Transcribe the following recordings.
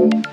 Thank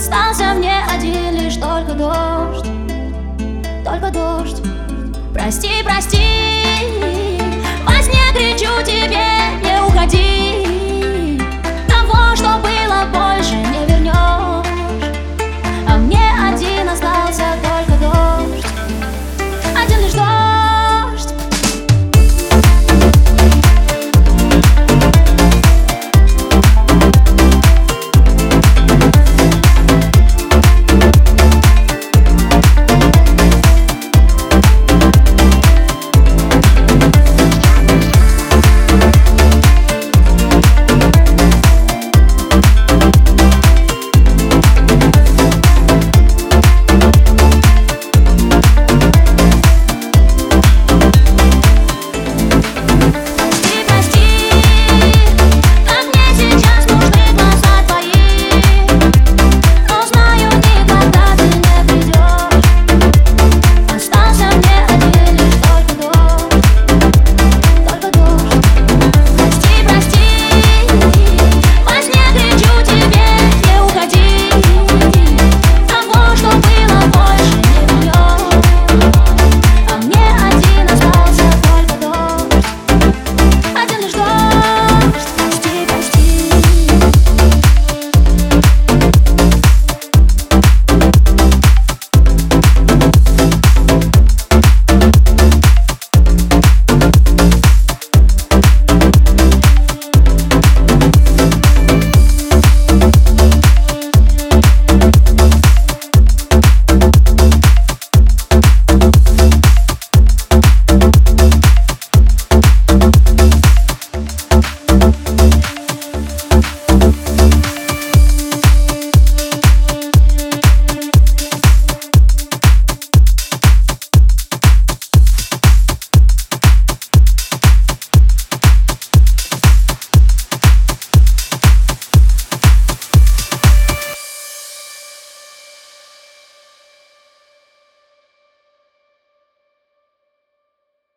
Остался мне один лишь только дождь. Только дождь. Прости, прости